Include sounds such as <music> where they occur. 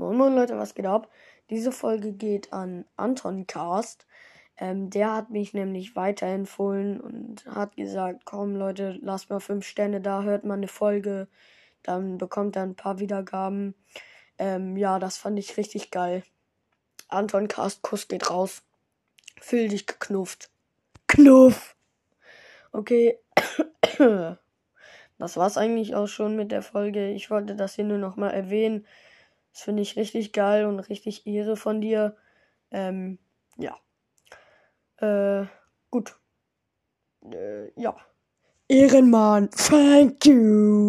Moin Moin Leute, was geht ab? Diese Folge geht an Anton Cast. Ähm, der hat mich nämlich weiterempfohlen und hat gesagt, komm Leute, lasst mal fünf Sterne da, hört mal eine Folge, dann bekommt er ein paar Wiedergaben. Ähm, ja, das fand ich richtig geil. Anton Cast, Kuss geht raus. Fühl dich geknufft. Knuff! Okay. <coughs> Das war's eigentlich auch schon mit der Folge. Ich wollte das hier nur nochmal erwähnen. Das finde ich richtig geil und richtig Ehre von dir. Ähm, ja. Äh, gut. Äh, ja. Ehrenmann, thank you.